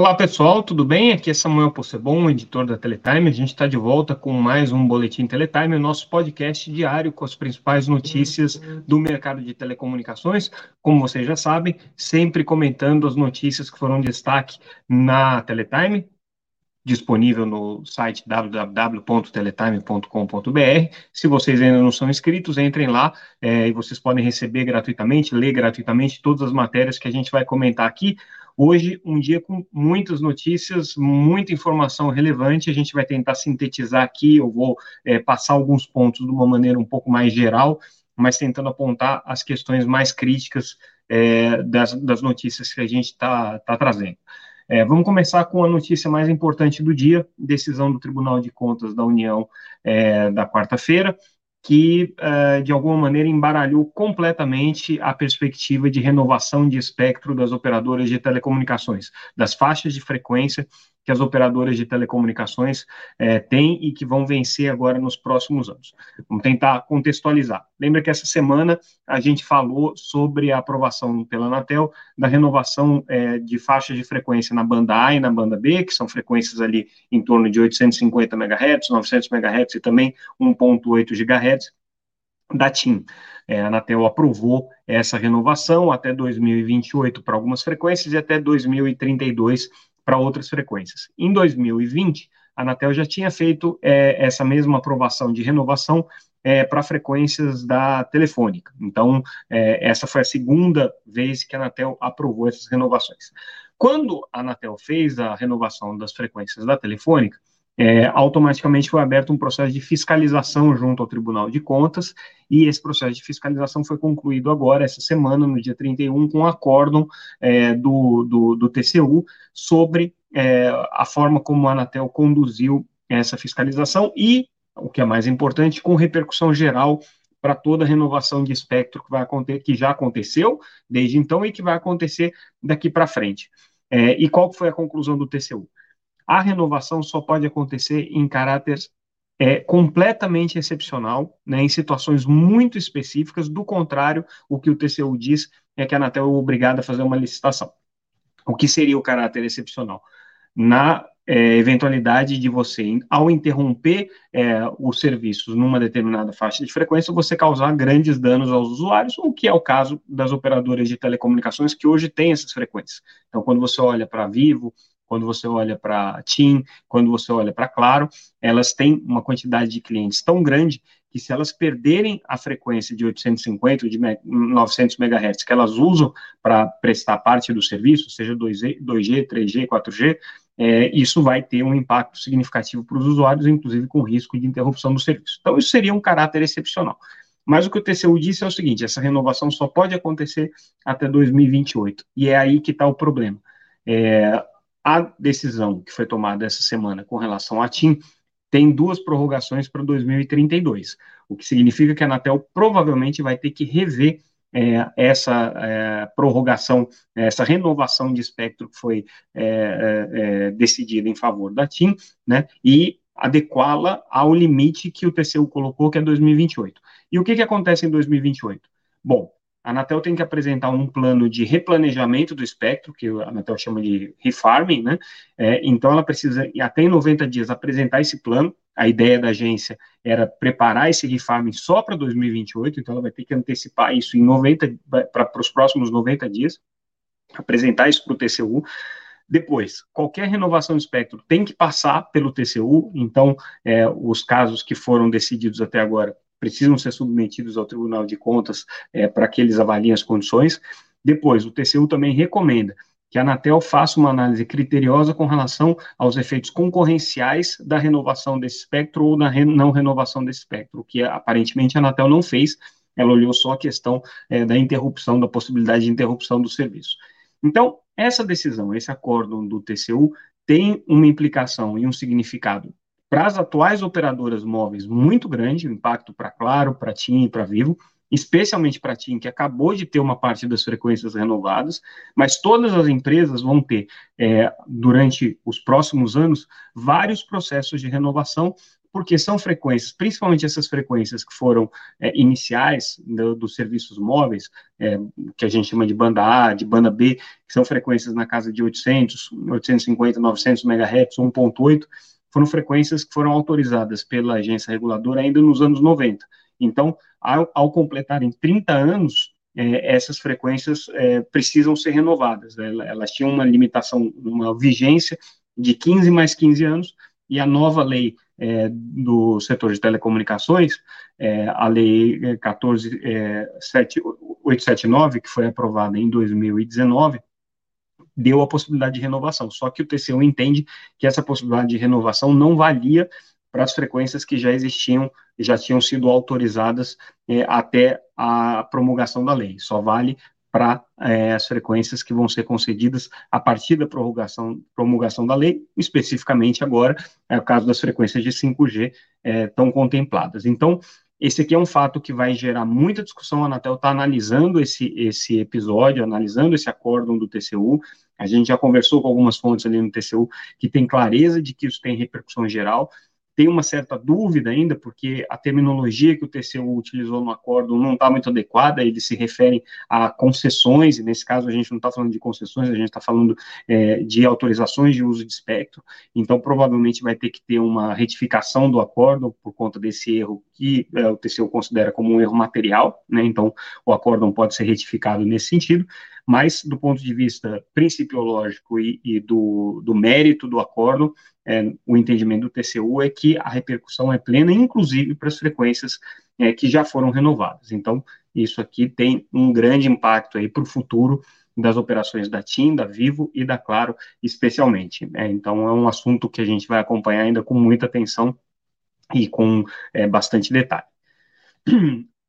Olá pessoal, tudo bem? Aqui é Samuel Possebon, editor da Teletime. A gente está de volta com mais um Boletim Teletime, o nosso podcast diário com as principais notícias do mercado de telecomunicações. Como vocês já sabem, sempre comentando as notícias que foram destaque na Teletime, disponível no site www.teletime.com.br. Se vocês ainda não são inscritos, entrem lá é, e vocês podem receber gratuitamente, ler gratuitamente todas as matérias que a gente vai comentar aqui. Hoje, um dia com muitas notícias, muita informação relevante, a gente vai tentar sintetizar aqui, eu vou é, passar alguns pontos de uma maneira um pouco mais geral, mas tentando apontar as questões mais críticas é, das, das, notícias que a gente está tá trazendo. É, vamos começar com a notícia mais importante do dia, decisão do Tribunal de Contas da União é, da quarta-feira, que, uh, de alguma maneira, embaralhou completamente a perspectiva de renovação de espectro das operadoras de telecomunicações, das faixas de frequência que as operadoras de telecomunicações é, têm e que vão vencer agora nos próximos anos. Vamos tentar contextualizar. Lembra que essa semana a gente falou sobre a aprovação pela Anatel da renovação é, de faixas de frequência na banda A e na banda B, que são frequências ali em torno de 850 MHz, 900 MHz e também 1.8 GHz da TIM. É, a Anatel aprovou essa renovação até 2028 para algumas frequências e até 2032 para outras frequências. Em 2020, a Anatel já tinha feito é, essa mesma aprovação de renovação é, para frequências da telefônica. Então, é, essa foi a segunda vez que a Anatel aprovou essas renovações. Quando a Anatel fez a renovação das frequências da telefônica, é, automaticamente foi aberto um processo de fiscalização junto ao Tribunal de Contas, e esse processo de fiscalização foi concluído agora, essa semana, no dia 31, com um acórdão é, do, do, do, TCU sobre é, a forma como a Anatel conduziu essa fiscalização e, o que é mais importante, com repercussão geral para toda a renovação de espectro que vai acontecer, que já aconteceu desde então e que vai acontecer daqui para frente. É, e qual foi a conclusão do TCU? A renovação só pode acontecer em caráter é, completamente excepcional, né, em situações muito específicas, do contrário, o que o TCU diz é que a Anatel é obrigada a fazer uma licitação. O que seria o caráter excepcional? Na é, eventualidade de você, ao interromper é, os serviços numa determinada faixa de frequência, você causar grandes danos aos usuários, o que é o caso das operadoras de telecomunicações que hoje têm essas frequências. Então, quando você olha para Vivo, quando você olha para TIM, quando você olha para Claro, elas têm uma quantidade de clientes tão grande que se elas perderem a frequência de 850 ou de 900 MHz que elas usam para prestar parte do serviço, seja 2G, 2G 3G, 4G, é, isso vai ter um impacto significativo para os usuários, inclusive com risco de interrupção do serviço. Então, isso seria um caráter excepcional. Mas o que o TCU disse é o seguinte: essa renovação só pode acontecer até 2028, e é aí que está o problema. É, a decisão que foi tomada essa semana com relação à TIM tem duas prorrogações para 2032, o que significa que a Anatel provavelmente vai ter que rever é, essa é, prorrogação, essa renovação de espectro que foi é, é, é decidida em favor da TIM, né, e adequá-la ao limite que o TCU colocou, que é 2028. E o que, que acontece em 2028? Bom, a Anatel tem que apresentar um plano de replanejamento do espectro, que a Anatel chama de refarming, né? É, então, ela precisa, até em 90 dias, apresentar esse plano. A ideia da agência era preparar esse refarming só para 2028, então ela vai ter que antecipar isso em 90, para os próximos 90 dias, apresentar isso para o TCU. Depois, qualquer renovação do espectro tem que passar pelo TCU, então, é, os casos que foram decididos até agora precisam ser submetidos ao Tribunal de Contas é, para que eles avaliem as condições. Depois, o TCU também recomenda que a Anatel faça uma análise criteriosa com relação aos efeitos concorrenciais da renovação desse espectro ou da re não renovação desse espectro, que aparentemente a Anatel não fez, ela olhou só a questão é, da interrupção, da possibilidade de interrupção do serviço. Então, essa decisão, esse acordo do TCU, tem uma implicação e um significado para as atuais operadoras móveis muito grande, o impacto para Claro, para TIM e para Vivo, especialmente para TIM, que acabou de ter uma parte das frequências renovadas, mas todas as empresas vão ter, é, durante os próximos anos, vários processos de renovação porque são frequências, principalmente essas frequências que foram é, iniciais do, dos serviços móveis, é, que a gente chama de banda A, de banda B, que são frequências na casa de 800, 850, 900 MHz, 1.8, foram frequências que foram autorizadas pela agência reguladora ainda nos anos 90. Então, ao, ao completarem 30 anos, é, essas frequências é, precisam ser renovadas. Né? Elas tinham uma limitação, uma vigência de 15 mais 15 anos, e a nova lei é, do setor de telecomunicações, é, a lei 14879, é, que foi aprovada em 2019, deu a possibilidade de renovação. Só que o TCU entende que essa possibilidade de renovação não valia para as frequências que já existiam, já tinham sido autorizadas é, até a promulgação da lei. Só vale para é, as frequências que vão ser concedidas a partir da prorrogação, promulgação da lei, especificamente agora, é o caso das frequências de 5G é, estão contempladas. Então, esse aqui é um fato que vai gerar muita discussão. A Anatel está analisando esse, esse episódio, analisando esse acórdão do TCU. A gente já conversou com algumas fontes ali no TCU que tem clareza de que isso tem repercussão geral tem uma certa dúvida ainda, porque a terminologia que o TCU utilizou no acordo não está muito adequada, eles se referem a concessões, e nesse caso a gente não está falando de concessões, a gente está falando é, de autorizações de uso de espectro, então provavelmente vai ter que ter uma retificação do acordo por conta desse erro que é, o TCU considera como um erro material, né, então o acordo não pode ser retificado nesse sentido, mas do ponto de vista principiológico e, e do, do mérito do acordo, é, o entendimento do TCU é que a repercussão é plena, inclusive para as frequências é, que já foram renovadas. Então, isso aqui tem um grande impacto aí para o futuro das operações da TIM, da Vivo e da Claro, especialmente. É, então, é um assunto que a gente vai acompanhar ainda com muita atenção e com é, bastante detalhe.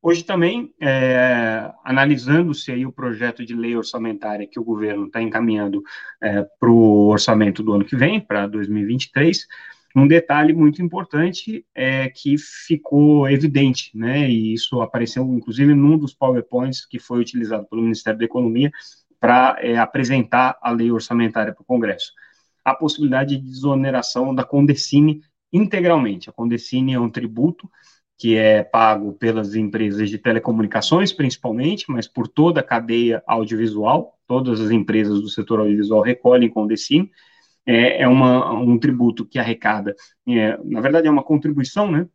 Hoje também, é, analisando-se aí o projeto de lei orçamentária que o governo está encaminhando é, para o orçamento do ano que vem, para 2023, um detalhe muito importante é que ficou evidente, né, e isso apareceu inclusive num dos PowerPoints que foi utilizado pelo Ministério da Economia para é, apresentar a lei orçamentária para o Congresso. A possibilidade de desoneração da Condecine integralmente. A Condecine é um tributo que é pago pelas empresas de telecomunicações, principalmente, mas por toda a cadeia audiovisual, todas as empresas do setor audiovisual recolhem com o Decine, é, é uma, um tributo que arrecada, é, na verdade é uma contribuição, né,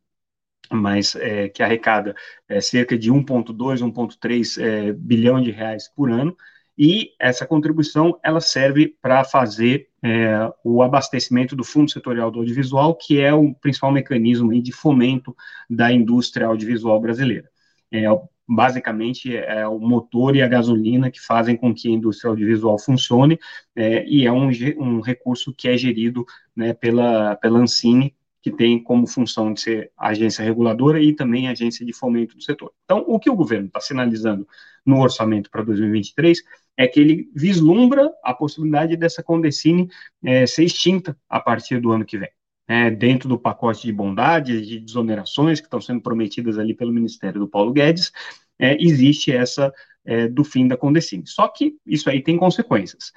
mas é, que arrecada é, cerca de 1,2, 1,3 é, bilhão de reais por ano, e essa contribuição ela serve para fazer é, o abastecimento do Fundo Setorial do Audiovisual, que é o principal mecanismo de fomento da indústria audiovisual brasileira. É, basicamente, é o motor e a gasolina que fazem com que a indústria audiovisual funcione, é, e é um, um, recurso que é gerido né, pela, pela Ancine, que tem como função de ser agência reguladora e também agência de fomento do setor. Então, o que o governo está sinalizando no orçamento para 2023 é que ele vislumbra a possibilidade dessa Condecine é, ser extinta a partir do ano que vem. É, dentro do pacote de bondades, de desonerações que estão sendo prometidas ali pelo Ministério do Paulo Guedes, é, existe essa é, do fim da Condecine. Só que isso aí tem consequências.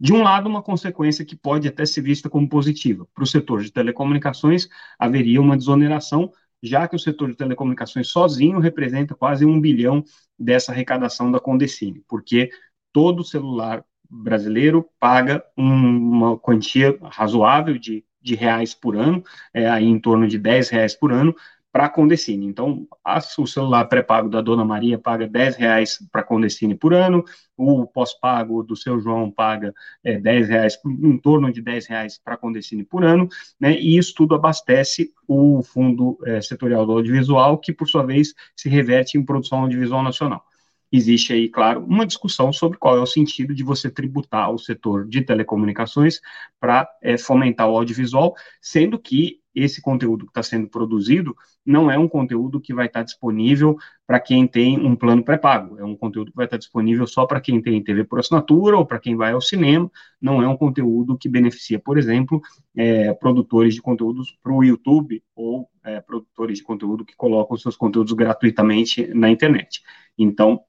De um lado, uma consequência que pode até ser vista como positiva. Para o setor de telecomunicações, haveria uma desoneração, já que o setor de telecomunicações sozinho representa quase um bilhão dessa arrecadação da Condecine, porque todo celular brasileiro paga uma quantia razoável de, de reais por ano, é, aí em torno de 10 reais por ano, para a Condecine. Então, a, o celular pré-pago da Dona Maria paga 10 reais para a Condecine por ano, o pós-pago do seu João paga é, 10 reais, em torno de 10 reais para a Condecine por ano, né, e isso tudo abastece o Fundo é, Setorial do Audiovisual, que, por sua vez, se reverte em produção audiovisual nacional existe aí, claro, uma discussão sobre qual é o sentido de você tributar o setor de telecomunicações para é, fomentar o audiovisual, sendo que esse conteúdo que está sendo produzido não é um conteúdo que vai estar tá disponível para quem tem um plano pré-pago, é um conteúdo que vai estar tá disponível só para quem tem TV por assinatura ou para quem vai ao cinema, não é um conteúdo que beneficia, por exemplo, é, produtores de conteúdos para o YouTube ou é, produtores de conteúdo que colocam seus conteúdos gratuitamente na internet. Então,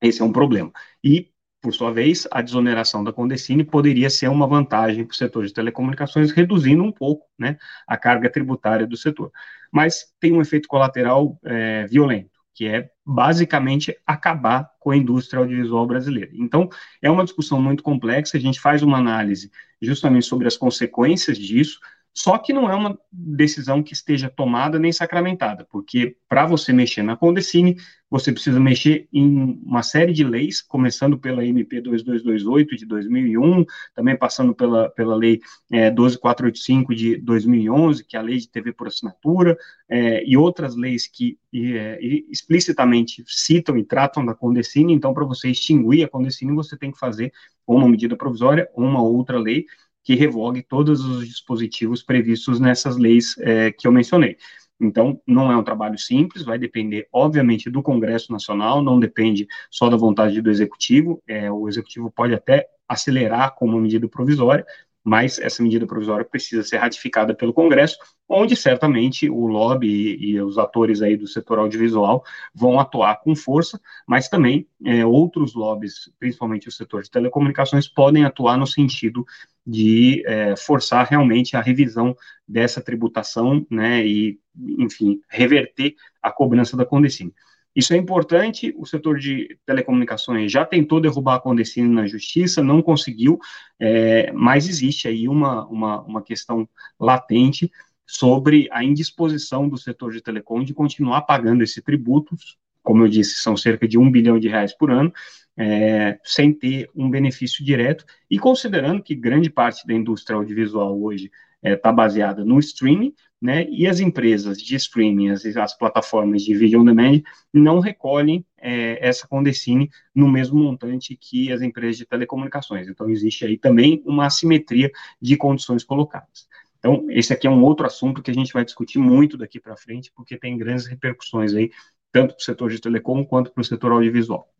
esse é um problema. E por sua vez, a desoneração da Condecine poderia ser uma vantagem para o setor de telecomunicações, reduzindo um pouco né, a carga tributária do setor. Mas tem um efeito colateral é, violento, que é basicamente acabar com a indústria audiovisual brasileira. Então, é uma discussão muito complexa, a gente faz uma análise justamente sobre as consequências disso, só que não é uma decisão que esteja tomada nem sacramentada, porque para você mexer na Condecine, você precisa mexer em uma série de leis, começando pela MP 2228 de 2001, também passando pela, pela Lei é, 12485 de 2011, que é a Lei de TV por Assinatura, é, e outras leis que é, explicitamente citam e tratam da Condecine. Então, para você extinguir a Condecine, você tem que fazer uma medida provisória ou uma outra lei que revogue todos os dispositivos previstos nessas leis é, que eu mencionei. Então, não é um trabalho simples, vai depender, obviamente, do Congresso Nacional, não depende só da vontade do Executivo, é, o Executivo pode até acelerar com uma medida provisória, mas essa medida provisória precisa ser ratificada pelo Congresso, onde certamente o lobby e, e os atores aí do setor audiovisual vão atuar com força, mas também é, outros lobbies, principalmente o setor de telecomunicações, podem atuar no sentido de é, forçar realmente a revisão dessa tributação, né, e, enfim, reverter a cobrança da Condecine. Isso é importante, o setor de telecomunicações já tentou derrubar a Condecine na justiça, não conseguiu, é, mas existe aí uma, uma, uma questão latente sobre a indisposição do setor de telecom de continuar pagando esse tributo, como eu disse, são cerca de um bilhão de reais por ano, é, sem ter um benefício direto, e considerando que grande parte da indústria audiovisual hoje está é, baseada no streaming, né, e as empresas de streaming, as, as plataformas de video on demand, não recolhem é, essa Condecine no mesmo montante que as empresas de telecomunicações. Então, existe aí também uma assimetria de condições colocadas. Então, esse aqui é um outro assunto que a gente vai discutir muito daqui para frente, porque tem grandes repercussões aí, tanto para o setor de telecom quanto para o setor audiovisual.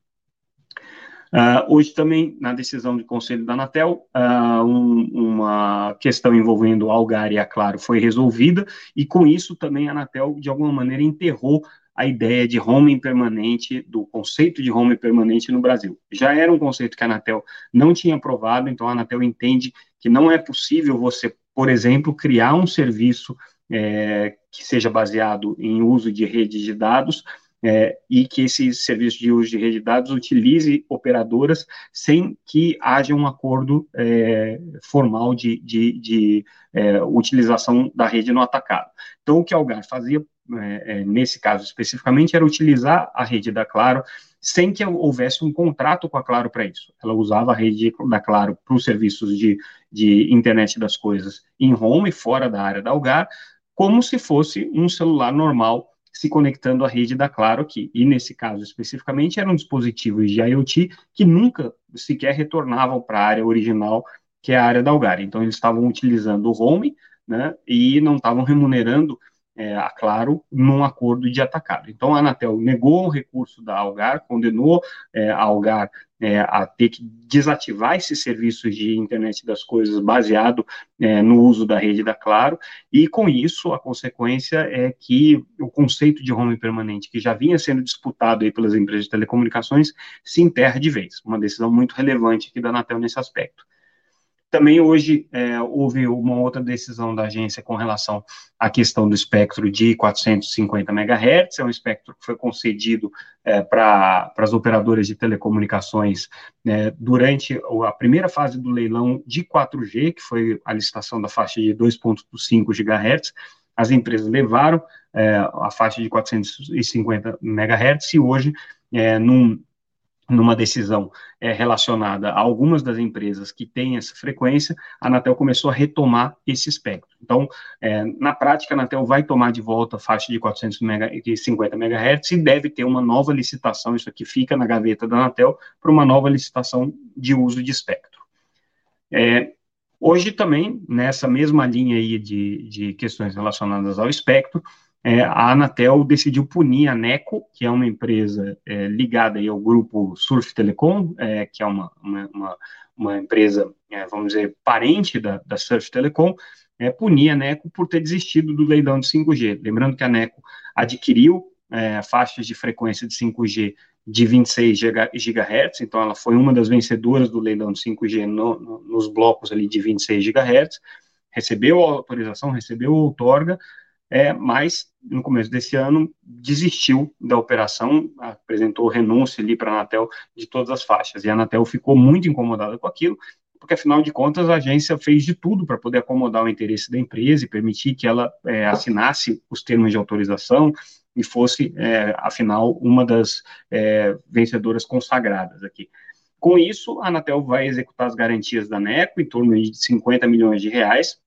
Uh, hoje também, na decisão do Conselho da Anatel, uh, um, uma questão envolvendo Algar e a Claro foi resolvida, e com isso também a Anatel, de alguma maneira, enterrou a ideia de home permanente, do conceito de home permanente no Brasil. Já era um conceito que a Anatel não tinha aprovado, então a Anatel entende que não é possível você, por exemplo, criar um serviço é, que seja baseado em uso de rede de dados é, e que esse serviço de uso de rede de dados utilize operadoras sem que haja um acordo é, formal de, de, de é, utilização da rede no atacado. Então, o que a Algar fazia, é, é, nesse caso especificamente, era utilizar a rede da Claro sem que houvesse um contrato com a Claro para isso. Ela usava a rede da Claro para os serviços de, de internet das coisas em home, fora da área da Algar, como se fosse um celular normal se conectando à rede da Claro aqui. E nesse caso especificamente eram dispositivos de IoT que nunca sequer retornavam para a área original, que é a área da Algar. Então eles estavam utilizando o home, né, e não estavam remunerando é, a Claro num acordo de atacado. Então, a Anatel negou o recurso da Algar, condenou é, a Algar é, a ter que desativar esses serviços de internet das coisas baseado é, no uso da rede da Claro, e com isso a consequência é que o conceito de home permanente, que já vinha sendo disputado aí pelas empresas de telecomunicações, se enterra de vez. Uma decisão muito relevante aqui da Anatel nesse aspecto. Também hoje é, houve uma outra decisão da agência com relação à questão do espectro de 450 MHz, é um espectro que foi concedido é, para as operadoras de telecomunicações é, durante a primeira fase do leilão de 4G, que foi a licitação da faixa de 2,5 GHz. As empresas levaram é, a faixa de 450 MHz e hoje, é, num numa decisão é, relacionada a algumas das empresas que têm essa frequência, a Anatel começou a retomar esse espectro. Então, é, na prática, a Anatel vai tomar de volta a faixa de 450 MHz e deve ter uma nova licitação, isso aqui fica na gaveta da Anatel, para uma nova licitação de uso de espectro. É, hoje também, nessa mesma linha aí de, de questões relacionadas ao espectro, é, a Anatel decidiu punir a Neco, que é uma empresa é, ligada ao grupo Surf Telecom, é, que é uma, uma, uma empresa, é, vamos dizer, parente da, da Surf Telecom, é, punir a Neco por ter desistido do leilão de 5G. Lembrando que a Neco adquiriu é, faixas de frequência de 5G de 26 GHz, então ela foi uma das vencedoras do leilão de 5G no, no, nos blocos ali de 26 GHz, recebeu a autorização, recebeu a outorga, é, mas no começo desse ano desistiu da operação, apresentou renúncia ali para a Anatel de todas as faixas, e a Anatel ficou muito incomodada com aquilo, porque afinal de contas a agência fez de tudo para poder acomodar o interesse da empresa e permitir que ela é, assinasse os termos de autorização e fosse, é, afinal, uma das é, vencedoras consagradas aqui. Com isso, a Anatel vai executar as garantias da NECO, em torno de 50 milhões de reais,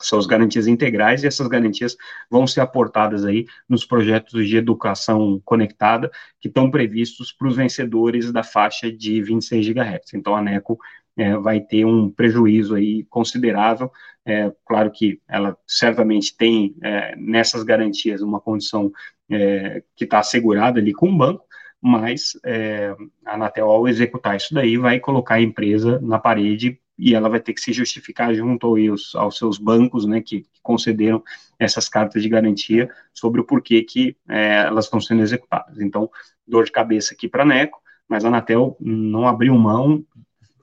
são as garantias integrais, e essas garantias vão ser aportadas aí nos projetos de educação conectada que estão previstos para os vencedores da faixa de 26 GHz. Então, a ANECO é, vai ter um prejuízo aí considerável. É, claro que ela certamente tem é, nessas garantias uma condição é, que está assegurada ali com o banco, mas é, a Anatel, ao executar isso daí, vai colocar a empresa na parede e ela vai ter que se justificar junto aos, aos seus bancos, né, que, que, concederam essas cartas de garantia sobre o porquê que é, elas estão sendo executadas. Então, dor de cabeça aqui para a NECO, mas a Anatel não abriu mão,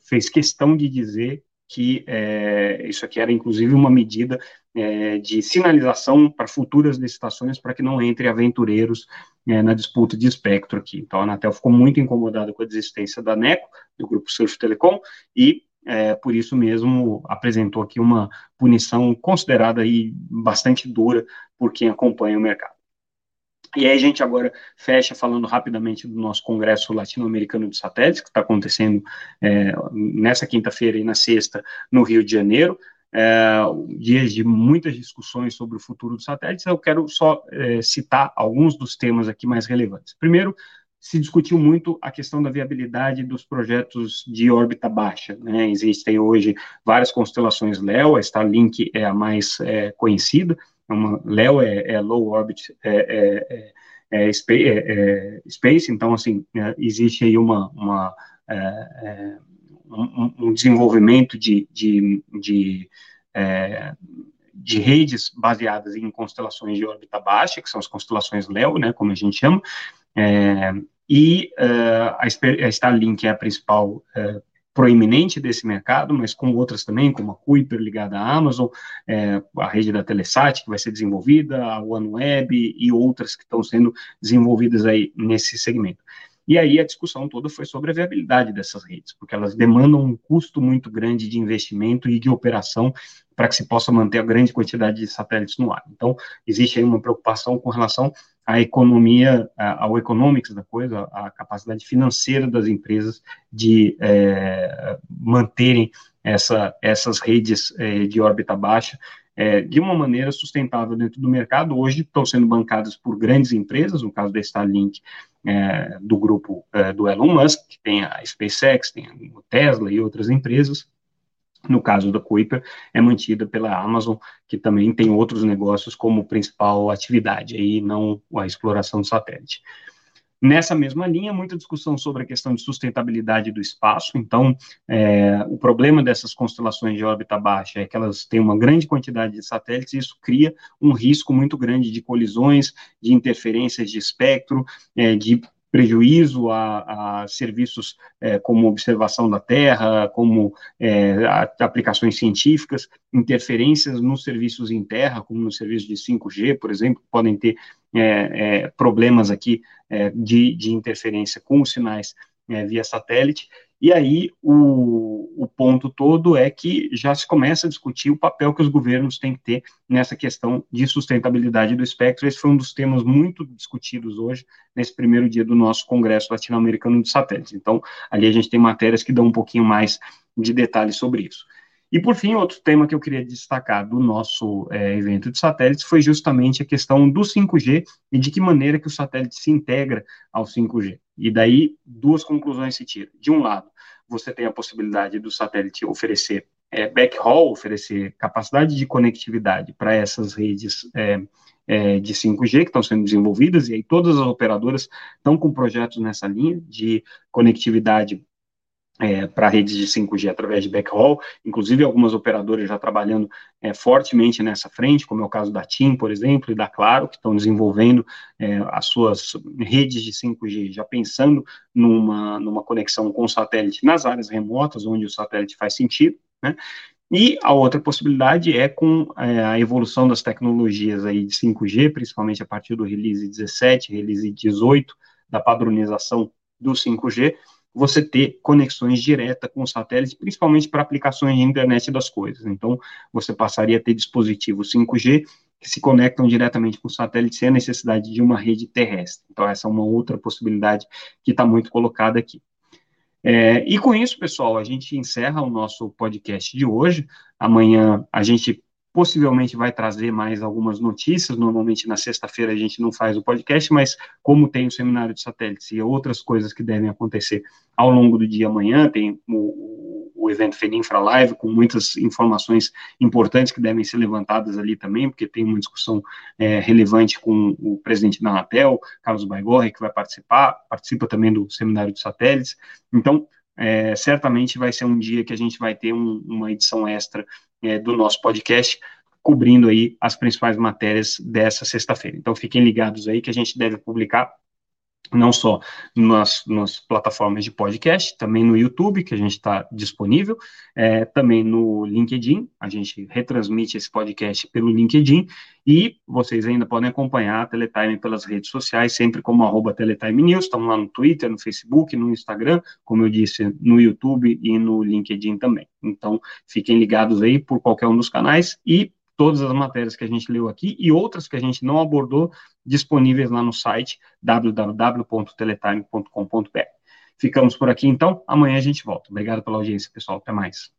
fez questão de dizer que é, isso aqui era inclusive uma medida é, de sinalização para futuras licitações para que não entre aventureiros é, na disputa de espectro aqui. Então a Anatel ficou muito incomodada com a desistência da NECO, do grupo Surf Telecom, e é, por isso mesmo apresentou aqui uma punição considerada aí bastante dura por quem acompanha o mercado. E aí a gente agora fecha falando rapidamente do nosso Congresso Latino-Americano de Satélites, que está acontecendo é, nessa quinta-feira e na sexta no Rio de Janeiro. É, dias de muitas discussões sobre o futuro dos satélites, eu quero só é, citar alguns dos temas aqui mais relevantes. Primeiro, se discutiu muito a questão da viabilidade dos projetos de órbita baixa. Né? Existem hoje várias constelações LEO, a Starlink é a mais é, conhecida, é uma, LEO é, é Low Orbit é, é, é space, então, assim, existe aí uma, uma um, um, desenvolvimento de, de, de de redes baseadas em constelações de órbita baixa, que são as constelações LEO, né, como a gente chama, é, e uh, a, Starlink é a principal uh, proeminente desse mercado, mas com outras também, como a Kuiper ligada à Amazon, é, a rede da Telesat que vai ser desenvolvida, a OneWeb e outras que estão sendo desenvolvidas aí nesse segmento. E aí a discussão toda foi sobre a viabilidade dessas redes, porque elas demandam um custo muito grande de investimento e de operação para que se possa manter a grande quantidade de satélites no ar. Então, existe aí uma preocupação com relação à economia, ao economics da coisa, à capacidade financeira das empresas de é, manterem essa, essas redes é, de órbita baixa é, de uma maneira sustentável dentro do mercado. Hoje estão sendo bancadas por grandes empresas, no caso da Starlink, é, do grupo é, do Elon Musk, que tem a SpaceX, tem o Tesla e outras empresas. No caso da Kuiper, é mantida pela Amazon, que também tem outros negócios como principal atividade, aí não a exploração do satélite. Nessa mesma linha, muita discussão sobre a questão de sustentabilidade do espaço. Então, é, o problema dessas constelações de órbita baixa é que elas têm uma grande quantidade de satélites e isso cria um risco muito grande de colisões, de interferências de espectro, é, de prejuízo a, a serviços é, como observação da Terra, como é, a, aplicações científicas, interferências nos serviços em terra, como no serviço de 5G, por exemplo, podem ter é, é, problemas aqui é, de, de interferência com os sinais via satélite, e aí o, o ponto todo é que já se começa a discutir o papel que os governos têm que ter nessa questão de sustentabilidade do espectro. Esse foi um dos temas muito discutidos hoje, nesse primeiro dia do nosso Congresso Latino-Americano de Satélites. Então, ali a gente tem matérias que dão um pouquinho mais de detalhes sobre isso. E, por fim, outro tema que eu queria destacar do nosso é, evento de satélites foi justamente a questão do 5G e de que maneira que o satélite se integra ao 5G. E daí, duas conclusões se tiram. De um lado, você tem a possibilidade do satélite oferecer é, backhaul, oferecer capacidade de conectividade para essas redes é, é, de 5G que estão sendo desenvolvidas, e aí todas as operadoras estão com projetos nessa linha de conectividade é, para redes de 5G através de backhaul, inclusive algumas operadoras já trabalhando é, fortemente nessa frente, como é o caso da TIM, por exemplo, e da Claro, que estão desenvolvendo é, as suas redes de 5G, já pensando numa, numa conexão com o satélite nas áreas remotas, onde o satélite faz sentido, né? E a outra possibilidade é com é, a evolução das tecnologias aí de 5G, principalmente a partir do release 17, release 18, da padronização do 5G, você ter conexões diretas com o satélite, principalmente para aplicações de internet das coisas. Então, você passaria a ter dispositivos 5G que se conectam diretamente com o satélite sem a necessidade de uma rede terrestre. Então, essa é uma outra possibilidade que está muito colocada aqui. É, e com isso, pessoal, a gente encerra o nosso podcast de hoje. Amanhã a gente possivelmente vai trazer mais algumas notícias. Normalmente na sexta-feira a gente não faz o podcast, mas como tem o seminário de satélites e outras coisas que devem acontecer ao longo do dia amanhã, tem o, o evento Feninfra Live com muitas informações importantes que devem ser levantadas ali também, porque tem uma discussão é, relevante com o presidente da Anatel, Carlos Baigorre, que vai participar, participa também do seminário de satélites. Então, é, certamente vai ser um dia que a gente vai ter um, uma edição extra é, do nosso podcast, cobrindo aí as principais matérias dessa sexta-feira. Então, fiquem ligados aí que a gente deve publicar não só nas, nas, plataformas de podcast, também no YouTube, que a gente está disponível, é, também no LinkedIn, a gente retransmite esse podcast pelo LinkedIn, e vocês ainda podem acompanhar a Teletime pelas redes sociais, sempre como arroba Teletime News, estamos lá no Twitter, no Facebook, no Instagram, como eu disse, no YouTube e no LinkedIn também. Então, fiquem ligados aí por qualquer um dos canais, e todas as matérias que a gente leu aqui e outras que a gente não abordou disponíveis lá no site www.teletime.com.br. Ficamos por aqui então, amanhã a gente volta. Obrigado pela audiência, pessoal. Até mais.